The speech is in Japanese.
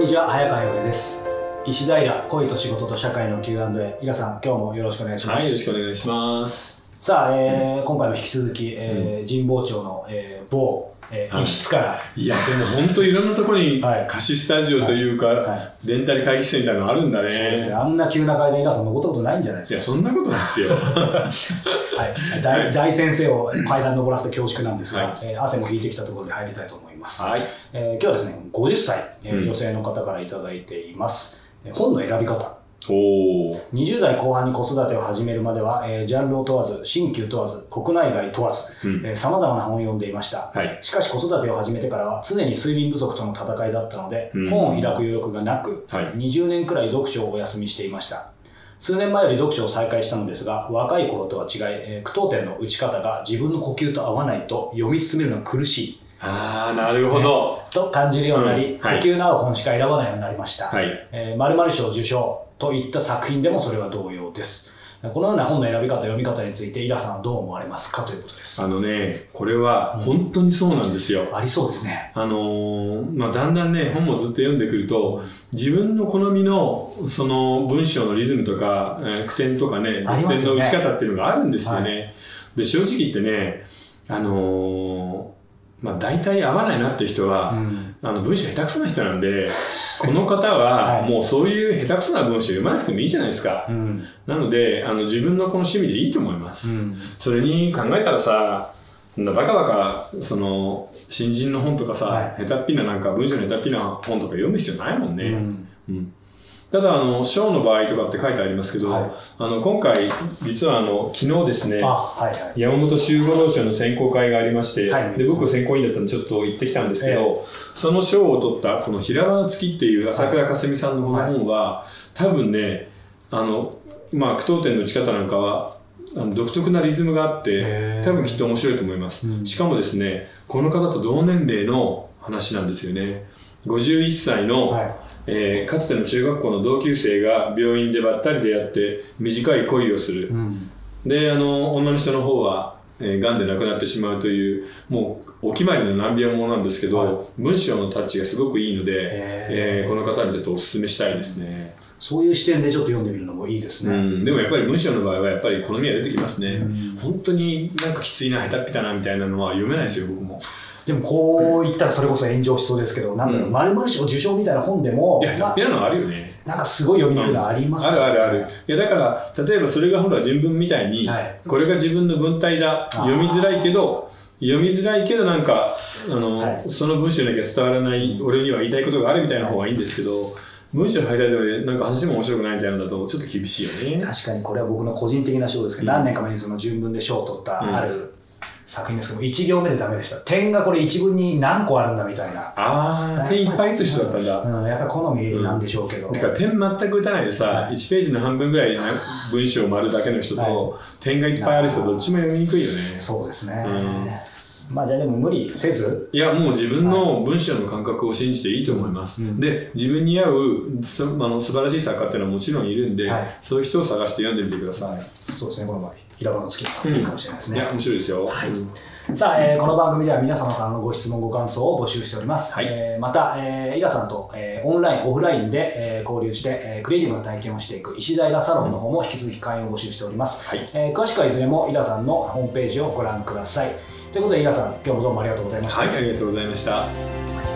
ちは早川洋平です。石平恋と仕事と社会の Q&A 皆さん今日もよろしくお願いします。はい、よろしくお願いします。さあ、えー今回も引き続き、えー神保町の、えー某、えーはい。一室から、いや、でも本当いろんなところに はい。貸しスタジオというか、はい。レンタル会議室みたいなのあるんだそうですね、ね。あんな急な階段皆さん登ったことないんじゃないいや、ですそんなことないですよ。か、はい、大大先生を階段登らせて恐縮なんですが、はい。えー汗も引いてきたところで入りたいと思います、はい。えー今日はですね50歳、えーうん女性の方からいただいています、えー本の選び方おー。20代後半に子育てを始めるまでは、えージャンルを問わず、新旧問わず、国内外問わず、うん。さまざまな本を読んでいました。はい。しかし子育てを始めてからは常に睡眠不足との戦いだったので、うん本を開く余力がなく、はい。20年くらい読書をお休みしていました。数年前より読書を再開したのですが、若い頃とは違い、えー句読点の打ち方が自分の呼吸と合わないと読み進めるのが苦しいあー、なるほど。と感じるようになり、うんはい呼吸の合う本しか選ばないようになりました。はい。えー〇〇賞受賞といった作品でもそれは同様です。このような本の選び方、読み方について、イラさんはどう思われますかということです。あのね、これは本当にそうなんですよ。ありそうですね。あのーまあ、だんだんね本もずっと読んでくると自分の好みのその文章のリズムとか、えー句点とかね句点の打ち方っていうのがあるんですよね。はで正直言ってね、あのーまあ、大体合わないなっていう人は、うん。あの文章下手くそな人なんでこの方は はいもうそういう下手くそな文章読まなくてもいいじゃないですか。うん。なのであの自分のこの趣味でいいと思います。うん。それに考えたらさ、バカバカ、その、新人の本とかさ、はい下手っぴななんか、文章の下手っぴな本とか読む必要ないもんね。うんうんただ、あの、章の場合とかって書いてありますけど、はい。あの、今回、実はあの、昨日ですねあ、、はいはい。山本修五郎賞の選考会がありまして、はい。で僕選考委員だったんでちょっと行ってきたんですけど、その賞を取ったこの「平場の月」っていう朝倉かすみさんのこの本は、多分ねあのまあ句読点の打ち方なんかはあの独特なリズムがあって多分きっと面白いと思います、うん。しかもですねこの方と同年齢の話なんですよね。51歳の、はい。えーかつての中学校の同級生が病院でばったり出会って短い恋をする、うん。であの女の人の方は、えー、癌で亡くなってしまうというもうお決まりの難病ものなんですけど、はい。文章のタッチがすごくいいので、えーこの方にちょっとお勧めしたいですね、そういう視点でちょっと読んでみるのもいいですね。うん、でもやっぱり文章の場合はやっぱり好みが出てきますね、うん。本当になんかきついな下手っぴたなみたいなのは読めないですよ僕もでもこう言ったらそれこそ炎上しそうですけど、なんだろう、うん〇〇賞受賞みたいな本でも、いや下手っぴなのあるよね。なんかすごい読みにくいのありますあるあるある。いやだから例えばそれがほら人文みたいに、はい。これが自分の文体だ。ー。読みづらいけど読みづらいけどなんかあの、はい。その文章だけ伝わらない俺には言いたいことがあるみたいな方がいいんですけど文章入らないでなんか話も面白くないみたいなのだとちょっと厳しいよね。確かにこれは僕の個人的な賞ですけど、うん。何年か前にその純文で賞を取ったうん。ある作品ですけど、1行目でダメでした。点がこれ一文に何個あるんだみたいな。ああ点いっぱい打つ人だったんだ。うん、やっぱり好みなんでしょうけど。だから点全く打たないでさ、はい。1ページの半分ぐらいの文章を丸だけの人と、は点がいっぱいある人どっちも読みにくいよね。そうですね。まあじゃあでも無理せず、いやもう自分の文章の感覚を信じていいと思います、うん。で自分に合うそあの素晴らしい作家っていうのはもちろんいるんで、はい。そういう人を探して読んでみてください、そうですね、この場合、平場の月いいかもしれないですね。いや面白いですよ、はいうんさあ、えーこの番組では皆様からのご質問、ご感想を募集しております。はいえーまた、えー、イラさんと、えーオンライン、オフラインで、えー交流して、えークリエイティブな体験をしていく石平サロンの方も引き続き会員を募集しております。はいえー詳しくはいずれもイラさんのホームページをご覧ください。ということで、イラさん、今日もどうもありがとうございました。はい、ありがとうございました